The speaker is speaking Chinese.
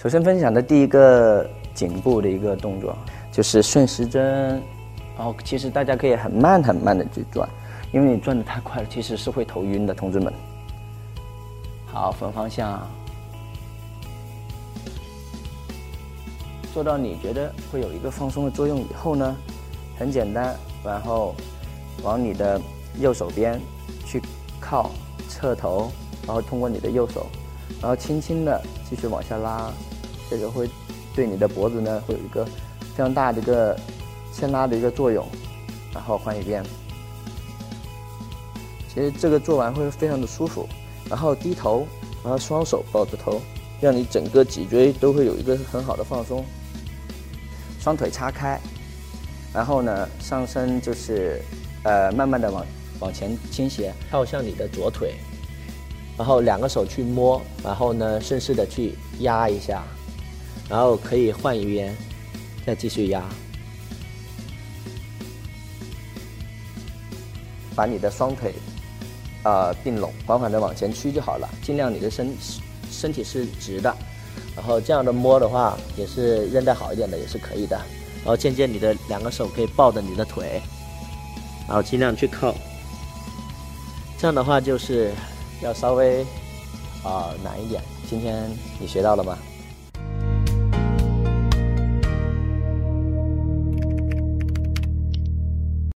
首先分享的第一个颈部的一个动作就是顺时针，然后其实大家可以很慢很慢的去转，因为你转的太快了，其实是会头晕的，同志们。好，反方向，做到你觉得会有一个放松的作用以后呢，很简单，然后往你的右手边去靠，侧头，然后通过你的右手，然后轻轻的继续往下拉。这个会对你的脖子呢会有一个非常大的一个牵拉的一个作用，然后换一边。其实这个做完会非常的舒服，然后低头，然后双手抱着头，让你整个脊椎都会有一个很好的放松。双腿叉开，然后呢上身就是呃慢慢的往往前倾斜，靠向你的左腿，然后两个手去摸，然后呢顺势的去压一下。然后可以换一边，再继续压，把你的双腿啊并拢，缓缓的往前屈就好了。尽量你的身身体是直的，然后这样的摸的话，也是韧带好一点的，也是可以的。然后渐渐你的两个手可以抱着你的腿，然后尽量去靠。这样的话就是要稍微啊难一点。今天你学到了吗？